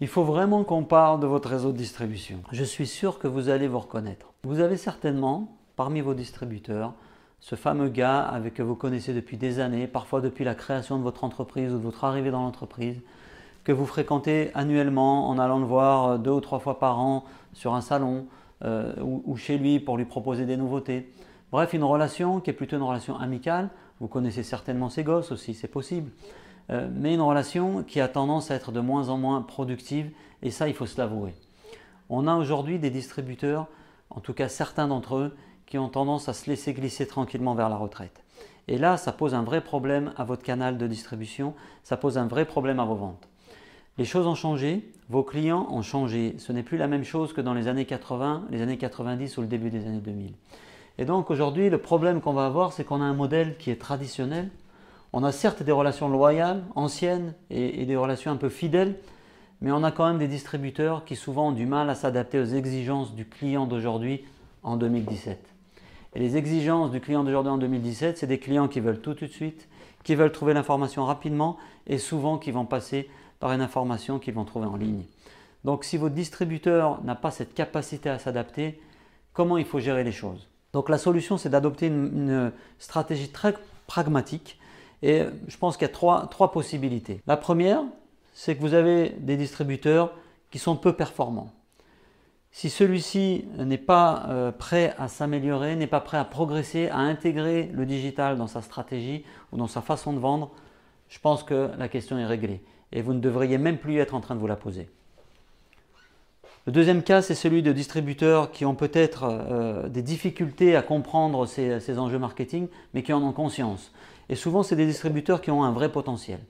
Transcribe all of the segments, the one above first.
Il faut vraiment qu'on parle de votre réseau de distribution. Je suis sûr que vous allez vous reconnaître. Vous avez certainement, parmi vos distributeurs, ce fameux gars avec que vous connaissez depuis des années, parfois depuis la création de votre entreprise ou de votre arrivée dans l'entreprise, que vous fréquentez annuellement en allant le voir deux ou trois fois par an sur un salon euh, ou, chez lui pour lui proposer des nouveautés. Bref, une relation qui est plutôt une relation amicale. Vous connaissez certainement ses gosses aussi, c'est possible. Euh, mais une relation qui a tendance à être de moins en moins productive, et ça, il faut se l'avouer. On a aujourd'hui des distributeurs, en tout cas certains d'entre eux, qui ont tendance à se laisser glisser tranquillement vers la retraite. Et là, ça pose un vrai problème à votre canal de distribution, ça pose un vrai problème à vos ventes. Les choses ont changé, vos clients ont changé. Ce n'est plus la même chose que dans les années 80, les années 90 ou le début des années 2000. Et donc aujourd'hui, le problème qu'on va avoir, c'est qu'on a un modèle qui est traditionnel. On a certes des relations loyales, anciennes, et, des relations un peu fidèles, mais on a quand même des distributeurs qui souvent ont du mal à s'adapter aux exigences du client d'aujourd'hui en 2017. Et les exigences du client d'aujourd'hui en 2017, c'est des clients qui veulent tout tout de suite, qui veulent trouver l'information rapidement et souvent qui vont passer par une information qu'ils vont trouver en ligne. Donc si votre distributeur n'a pas cette capacité à s'adapter, comment il faut gérer les choses? Donc la solution, c'est d'adopter une, stratégie très pragmatique et je pense qu'il y a trois, possibilités. La première, c'est que vous avez des distributeurs qui sont peu performants. Si celui-ci n'est pas euh, prêt à s'améliorer, n'est pas prêt à progresser, à intégrer le digital dans sa stratégie ou dans sa façon de vendre, je pense que la question est réglée et vous ne devriez même plus être en train de vous la poser. Le deuxième cas, c'est celui de distributeurs qui ont peut-être euh, des difficultés à comprendre ces, enjeux marketing, mais qui en ont conscience. Et souvent, c'est des distributeurs qui ont un vrai potentiel.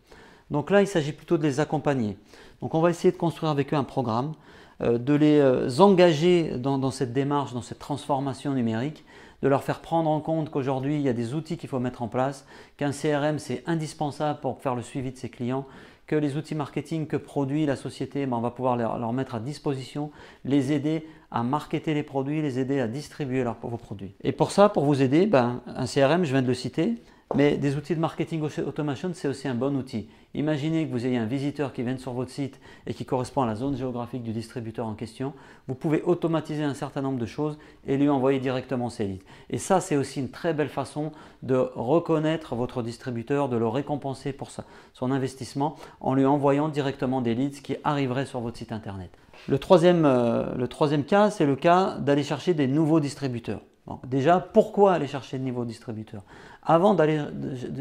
Donc là, il s'agit plutôt de les accompagner. Donc on va essayer de construire avec eux un programme euh, de les euh, engager dans, cette démarche, dans cette transformation numérique, de leur faire prendre en compte qu'aujourd'hui, il y a des outils qu'il faut mettre en place, qu'un CRM, c'est indispensable pour faire le suivi de ses clients, que les outils marketing que produit la société, ben, on va pouvoir leur, mettre à disposition, les aider à marketer les produits, les aider à distribuer vos produits. Et pour ça, pour vous aider, ben, un CRM, je viens de le citer, mais des outils de marketing automation, c'est aussi un bon outil. Imaginez que vous ayez un visiteur qui vient sur votre site et qui correspond à la zone géographique du distributeur en question. Vous pouvez automatiser un certain nombre de choses et lui envoyer directement ses leads. Et ça, c'est aussi une très belle façon de reconnaître votre distributeur, de le récompenser pour son investissement en lui envoyant directement des leads qui arriveraient sur votre site internet. Le troisième, euh, le troisième cas, c'est le cas d'aller chercher des nouveaux distributeurs déjà, pourquoi aller chercher de nouveaux distributeurs Avant d'aller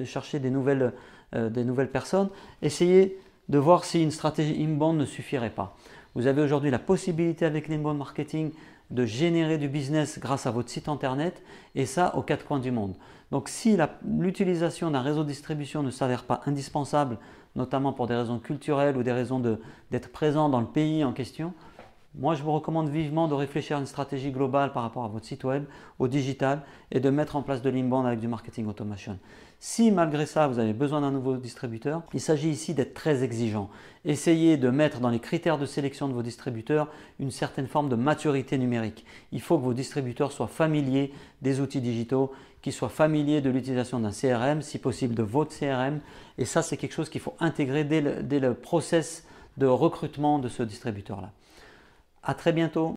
chercher des nouvelles, euh, des nouvelles personnes, essayez de voir si une stratégie inbound ne suffirait pas. Vous avez aujourd'hui la possibilité avec l'inbound marketing de générer du business grâce à votre site internet et ça aux quatre coins du monde. Donc si l'utilisation d'un réseau de distribution ne s'avère pas indispensable, notamment pour des raisons culturelles ou des raisons d'être présent dans le pays en question, moi, je vous recommande vivement de réfléchir à une stratégie globale par rapport à votre site web, au digital, et de mettre en place de l'inbound avec du marketing automation. Si malgré ça, vous avez besoin d'un nouveau distributeur, il s'agit ici d'être très exigeant. Essayez de mettre dans les critères de sélection de vos distributeurs une certaine forme de maturité numérique. Il faut que vos distributeurs soient familiers des outils digitaux, qu'ils soient familiers de l'utilisation d'un CRM, si possible de votre CRM. Et ça, c'est quelque chose qu'il faut intégrer dès le, dès le process de recrutement de ce distributeur-là. À très bientôt.